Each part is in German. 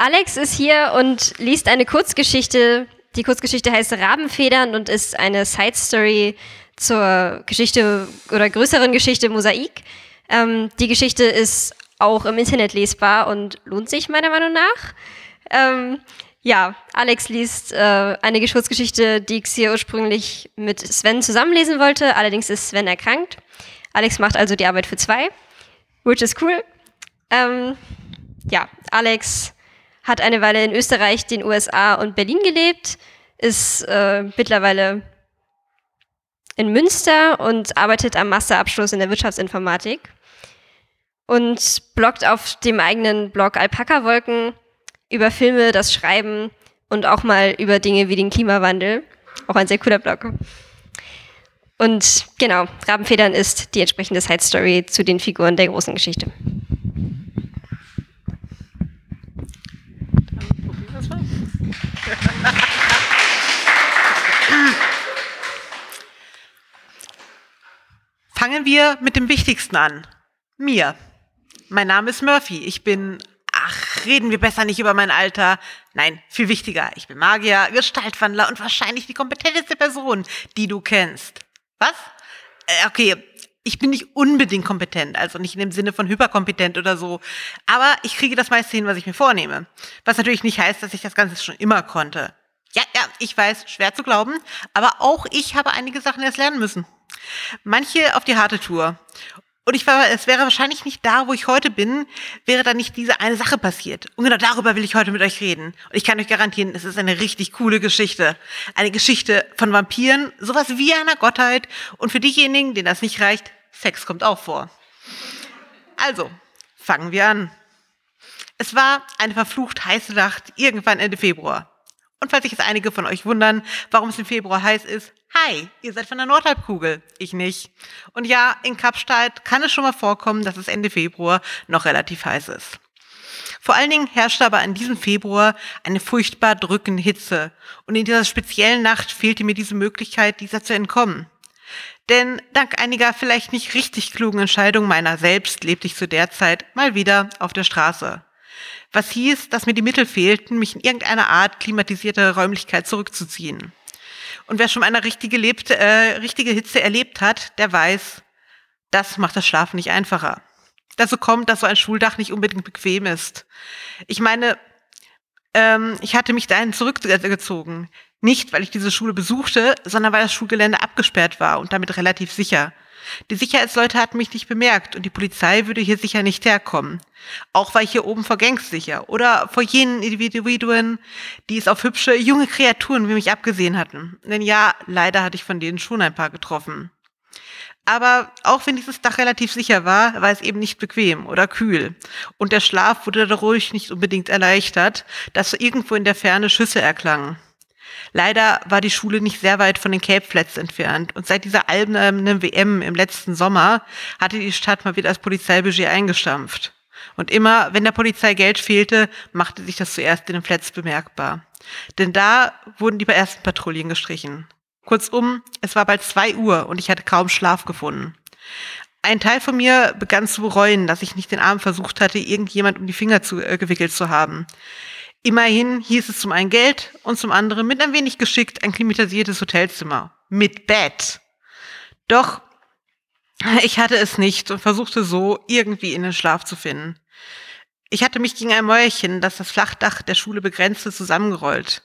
Alex ist hier und liest eine Kurzgeschichte. Die Kurzgeschichte heißt Rabenfedern und ist eine Side Story zur Geschichte oder größeren Geschichte Mosaik. Ähm, die Geschichte ist auch im Internet lesbar und lohnt sich meiner Meinung nach. Ähm, ja, Alex liest äh, eine Kurzgeschichte, die ich hier ursprünglich mit Sven zusammenlesen wollte. Allerdings ist Sven erkrankt. Alex macht also die Arbeit für zwei, which is cool. Ähm, ja, Alex hat eine Weile in Österreich, den USA und Berlin gelebt, ist äh, mittlerweile in Münster und arbeitet am Masterabschluss in der Wirtschaftsinformatik und bloggt auf dem eigenen Blog Alpaka Wolken über Filme, das Schreiben und auch mal über Dinge wie den Klimawandel. Auch ein sehr cooler Blog. Und genau, Rabenfedern ist die entsprechende Side Story zu den Figuren der großen Geschichte. Fangen wir mit dem Wichtigsten an. Mir. Mein Name ist Murphy. Ich bin, ach, reden wir besser nicht über mein Alter. Nein, viel wichtiger. Ich bin Magier, Gestaltwandler und wahrscheinlich die kompetenteste Person, die du kennst. Was? Äh, okay, ich bin nicht unbedingt kompetent, also nicht in dem Sinne von hyperkompetent oder so, aber ich kriege das meiste hin, was ich mir vornehme. Was natürlich nicht heißt, dass ich das Ganze schon immer konnte. Ja, ja, ich weiß, schwer zu glauben, aber auch ich habe einige Sachen erst lernen müssen. Manche auf die harte Tour. Und ich war, es wäre wahrscheinlich nicht da, wo ich heute bin, wäre da nicht diese eine Sache passiert. Und genau darüber will ich heute mit euch reden. Und ich kann euch garantieren, es ist eine richtig coole Geschichte. Eine Geschichte von Vampiren, sowas wie einer Gottheit. Und für diejenigen, denen das nicht reicht, Sex kommt auch vor. Also, fangen wir an. Es war eine verflucht heiße Nacht, irgendwann Ende Februar. Und falls sich jetzt einige von euch wundern, warum es im Februar heiß ist, Hi, ihr seid von der Nordhalbkugel, ich nicht. Und ja, in Kapstadt kann es schon mal vorkommen, dass es Ende Februar noch relativ heiß ist. Vor allen Dingen herrschte aber an diesem Februar eine furchtbar drückende Hitze. Und in dieser speziellen Nacht fehlte mir diese Möglichkeit, dieser zu entkommen. Denn dank einiger vielleicht nicht richtig klugen Entscheidungen meiner selbst lebte ich zu der Zeit mal wieder auf der Straße. Was hieß, dass mir die Mittel fehlten, mich in irgendeiner Art klimatisierte Räumlichkeit zurückzuziehen. Und wer schon eine richtige, lebt, äh, richtige Hitze erlebt hat, der weiß, das macht das Schlafen nicht einfacher. Dazu kommt, dass so ein Schuldach nicht unbedingt bequem ist. Ich meine, ähm, ich hatte mich dahin zurückgezogen. Nicht, weil ich diese Schule besuchte, sondern weil das Schulgelände abgesperrt war und damit relativ sicher. Die Sicherheitsleute hatten mich nicht bemerkt und die Polizei würde hier sicher nicht herkommen. Auch war ich hier oben vor Gangs sicher oder vor jenen Individuen, die es auf hübsche, junge Kreaturen wie mich abgesehen hatten. Denn ja, leider hatte ich von denen schon ein paar getroffen. Aber auch wenn dieses Dach relativ sicher war, war es eben nicht bequem oder kühl. Und der Schlaf wurde dadurch nicht unbedingt erleichtert, dass irgendwo in der Ferne Schüsse erklangen. Leider war die Schule nicht sehr weit von den Cape Flats entfernt und seit dieser albernen WM im letzten Sommer hatte die Stadt mal wieder das Polizeibudget eingestampft. Und immer, wenn der Polizei Geld fehlte, machte sich das zuerst in den Flats bemerkbar. Denn da wurden die ersten Patrouillen gestrichen. Kurzum, es war bald zwei Uhr und ich hatte kaum Schlaf gefunden. Ein Teil von mir begann zu bereuen, dass ich nicht den Arm versucht hatte, irgendjemand um die Finger zu, äh, gewickelt zu haben. Immerhin hieß es zum einen Geld und zum anderen mit ein wenig geschickt ein klimatisiertes Hotelzimmer. Mit Bett. Doch ich hatte es nicht und versuchte so irgendwie in den Schlaf zu finden. Ich hatte mich gegen ein Mäuerchen, das das Flachdach der Schule begrenzte, zusammengerollt.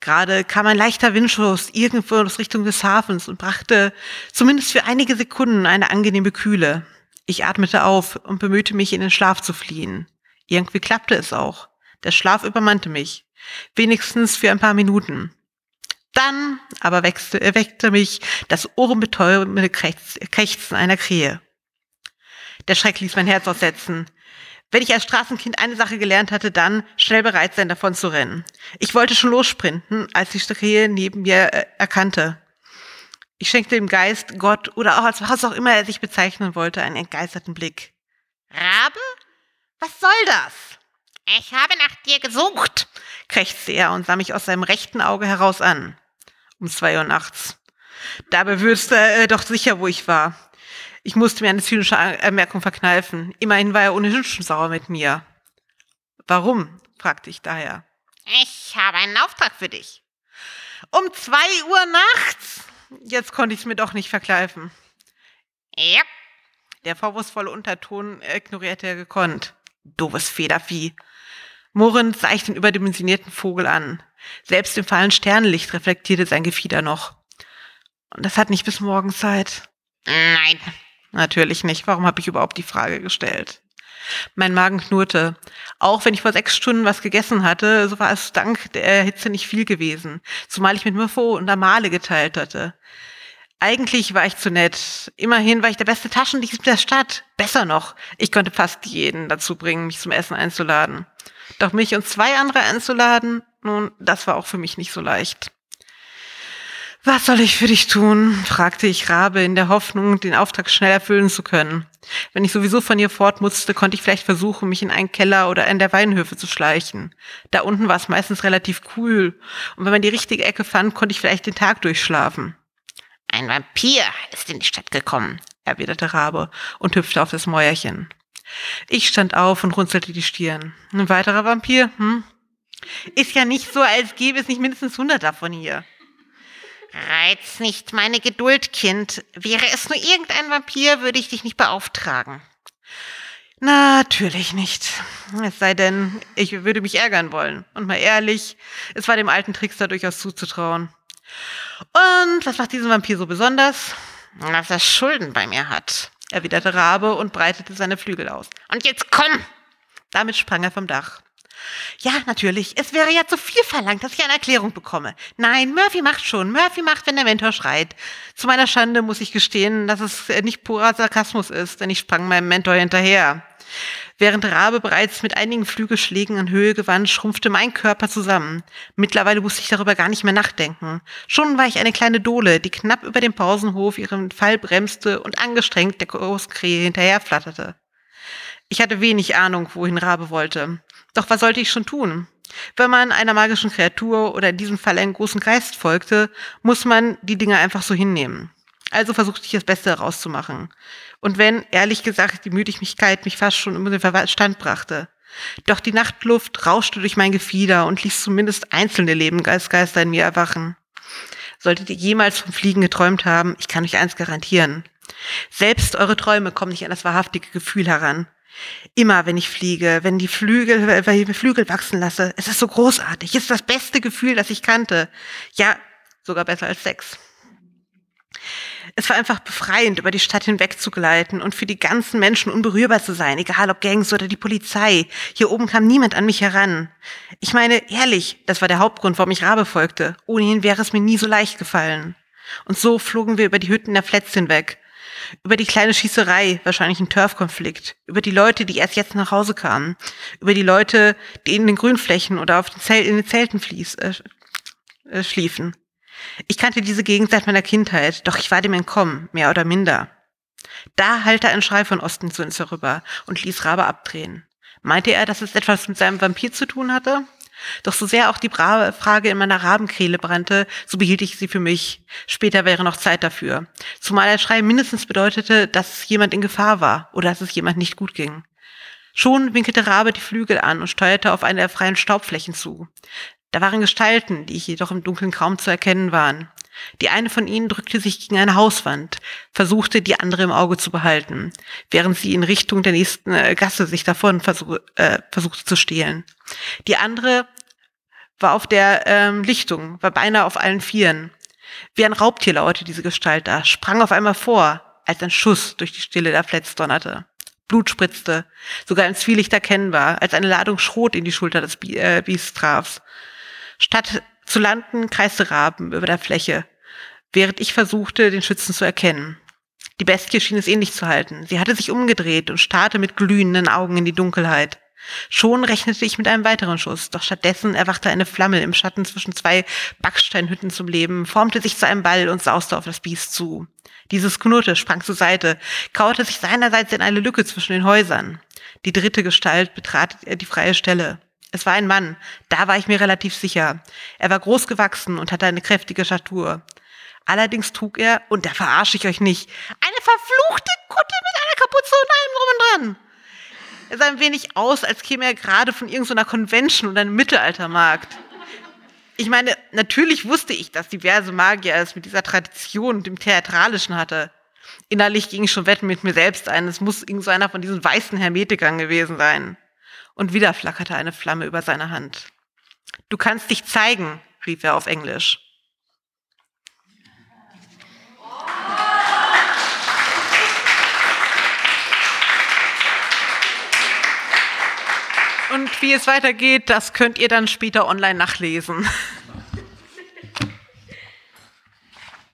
Gerade kam ein leichter Windschuss irgendwo aus Richtung des Hafens und brachte zumindest für einige Sekunden eine angenehme Kühle. Ich atmete auf und bemühte mich, in den Schlaf zu fliehen. Irgendwie klappte es auch. Der Schlaf übermannte mich. Wenigstens für ein paar Minuten. Dann aber wechselte, erweckte mich das ohrenbetäubende Krächzen einer Krähe. Der Schreck ließ mein Herz aussetzen. Wenn ich als Straßenkind eine Sache gelernt hatte, dann schnell bereit sein, davon zu rennen. Ich wollte schon lossprinten, als die Krähe neben mir äh, erkannte. Ich schenkte dem Geist, Gott oder auch als was auch immer er sich bezeichnen wollte, einen entgeisterten Blick. Rabe? Was soll das? Ich habe nach dir gesucht, krächzte er und sah mich aus seinem rechten Auge heraus an. Um zwei Uhr nachts. Dabei wüsste er äh, doch sicher, wo ich war. Ich musste mir eine zynische Anmerkung verkneifen. Immerhin war er ohnehin schon sauer mit mir. Warum? fragte ich daher. Ich habe einen Auftrag für dich. Um zwei Uhr nachts? Jetzt konnte ich es mir doch nicht verkleifen. Ja. Der vorwurfsvolle Unterton ignorierte er gekonnt. Doofes Federvieh. Murrend sah ich den überdimensionierten Vogel an. Selbst im fahlen Sternenlicht reflektierte sein Gefieder noch. Und das hat nicht bis morgen Zeit. Nein. Natürlich nicht. Warum habe ich überhaupt die Frage gestellt? Mein Magen knurrte. Auch wenn ich vor sechs Stunden was gegessen hatte, so war es dank der Hitze nicht viel gewesen, zumal ich mit Mirfo und Amale geteilt hatte. Eigentlich war ich zu nett. Immerhin war ich der beste Taschendieb der Stadt. Besser noch, ich konnte fast jeden dazu bringen, mich zum Essen einzuladen. Doch mich und zwei andere einzuladen, nun, das war auch für mich nicht so leicht. Was soll ich für dich tun? fragte ich Rabe in der Hoffnung, den Auftrag schnell erfüllen zu können. Wenn ich sowieso von ihr fort musste, konnte ich vielleicht versuchen, mich in einen Keller oder in der Weinhöfe zu schleichen. Da unten war es meistens relativ cool, und wenn man die richtige Ecke fand, konnte ich vielleicht den Tag durchschlafen. Ein Vampir ist in die Stadt gekommen, erwiderte Rabe und hüpfte auf das Mäuerchen. Ich stand auf und runzelte die Stirn. Ein weiterer Vampir? Hm? Ist ja nicht so, als gäbe es nicht mindestens hundert davon hier. Reiz nicht meine Geduld, Kind. Wäre es nur irgendein Vampir, würde ich dich nicht beauftragen. Natürlich nicht. Es sei denn, ich würde mich ärgern wollen. Und mal ehrlich, es war dem alten Trickster durchaus zuzutrauen. Und was macht diesen Vampir so besonders? Dass er Schulden bei mir hat, erwiderte Rabe und breitete seine Flügel aus. Und jetzt komm! Damit sprang er vom Dach. Ja, natürlich. Es wäre ja zu viel verlangt, dass ich eine Erklärung bekomme. Nein, Murphy macht schon. Murphy macht, wenn der Mentor schreit. Zu meiner Schande muss ich gestehen, dass es nicht purer Sarkasmus ist, denn ich sprang meinem Mentor hinterher. Während Rabe bereits mit einigen Flügelschlägen in Höhe gewann, schrumpfte mein Körper zusammen. Mittlerweile musste ich darüber gar nicht mehr nachdenken. Schon war ich eine kleine Dole, die knapp über dem Pausenhof ihren Fall bremste und angestrengt der Großkrähe hinterherflatterte. Ich hatte wenig Ahnung, wohin Rabe wollte. Doch was sollte ich schon tun? Wenn man einer magischen Kreatur oder in diesem Fall einem großen Geist folgte, muss man die Dinge einfach so hinnehmen. Also versuchte ich das Beste herauszumachen. Und wenn, ehrlich gesagt, die Müdigkeit mich fast schon um den Verstand brachte. Doch die Nachtluft rauschte durch mein Gefieder und ließ zumindest einzelne Lebensgeister in mir erwachen. Solltet ihr jemals vom Fliegen geträumt haben, ich kann euch eins garantieren. Selbst eure Träume kommen nicht an das wahrhaftige Gefühl heran. Immer wenn ich fliege, wenn die Flügel, wenn ich Flügel wachsen lasse, es ist so großartig. Es ist das beste Gefühl, das ich kannte. Ja, sogar besser als Sex. Es war einfach befreiend, über die Stadt hinweg zu gleiten und für die ganzen Menschen unberührbar zu sein, egal ob Gangs oder die Polizei. Hier oben kam niemand an mich heran. Ich meine, ehrlich, das war der Hauptgrund, warum ich Rabe folgte. Ohnehin wäre es mir nie so leicht gefallen. Und so flogen wir über die Hütten der Flats hinweg. Über die kleine Schießerei, wahrscheinlich ein Turfkonflikt. Über die Leute, die erst jetzt nach Hause kamen. Über die Leute, die in den Grünflächen oder auf den Zelt, in den Zelten fließ, äh, äh, schliefen. Ich kannte diese Gegend seit meiner Kindheit, doch ich war dem entkommen, mehr oder minder. Da hallte ein Schrei von Osten zu uns herüber und ließ Rabe abdrehen. Meinte er, dass es etwas mit seinem Vampir zu tun hatte? Doch so sehr auch die Frage in meiner Rabenkehle brannte, so behielt ich sie für mich. Später wäre noch Zeit dafür. Zumal der Schrei mindestens bedeutete, dass jemand in Gefahr war oder dass es jemand nicht gut ging. Schon winkelte Rabe die Flügel an und steuerte auf eine der freien Staubflächen zu. Da waren Gestalten, die jedoch im Dunkeln kaum zu erkennen waren. Die eine von ihnen drückte sich gegen eine Hauswand, versuchte die andere im Auge zu behalten, während sie in Richtung der nächsten äh, Gasse sich davon versuch, äh, versuchte zu stehlen. Die andere war auf der ähm, Lichtung, war beinahe auf allen Vieren. Wie ein Raubtier lauerte diese Gestalt da, sprang auf einmal vor, als ein Schuss durch die Stille der Flats donnerte. Blut spritzte, sogar im Zwielicht erkennbar, als eine Ladung Schrot in die Schulter des äh, Biestes traf. Statt zu landen, kreiste Raben über der Fläche, während ich versuchte, den Schützen zu erkennen. Die Bestie schien es ähnlich zu halten. Sie hatte sich umgedreht und starrte mit glühenden Augen in die Dunkelheit. Schon rechnete ich mit einem weiteren Schuss, doch stattdessen erwachte eine Flamme im Schatten zwischen zwei Backsteinhütten zum Leben, formte sich zu einem Ball und sauste auf das Biest zu. Dieses knurrte, sprang zur Seite, kauerte sich seinerseits in eine Lücke zwischen den Häusern. Die dritte Gestalt betrat die freie Stelle. Es war ein Mann, da war ich mir relativ sicher. Er war groß gewachsen und hatte eine kräftige Statur. Allerdings trug er, und da verarsche ich euch nicht, eine verfluchte Kutte mit einer Kapuze und allem drum und dran. Er sah ein wenig aus, als käme er gerade von irgendeiner Convention oder einem Mittelaltermarkt. Ich meine, natürlich wusste ich, dass diverse Magier es mit dieser Tradition und dem Theatralischen hatte. Innerlich ging ich schon wetten mit mir selbst ein, es muss irgend so einer von diesen weißen Hermetikern gewesen sein. Und wieder flackerte eine Flamme über seine Hand. Du kannst dich zeigen, rief er auf Englisch. Und wie es weitergeht, das könnt ihr dann später online nachlesen.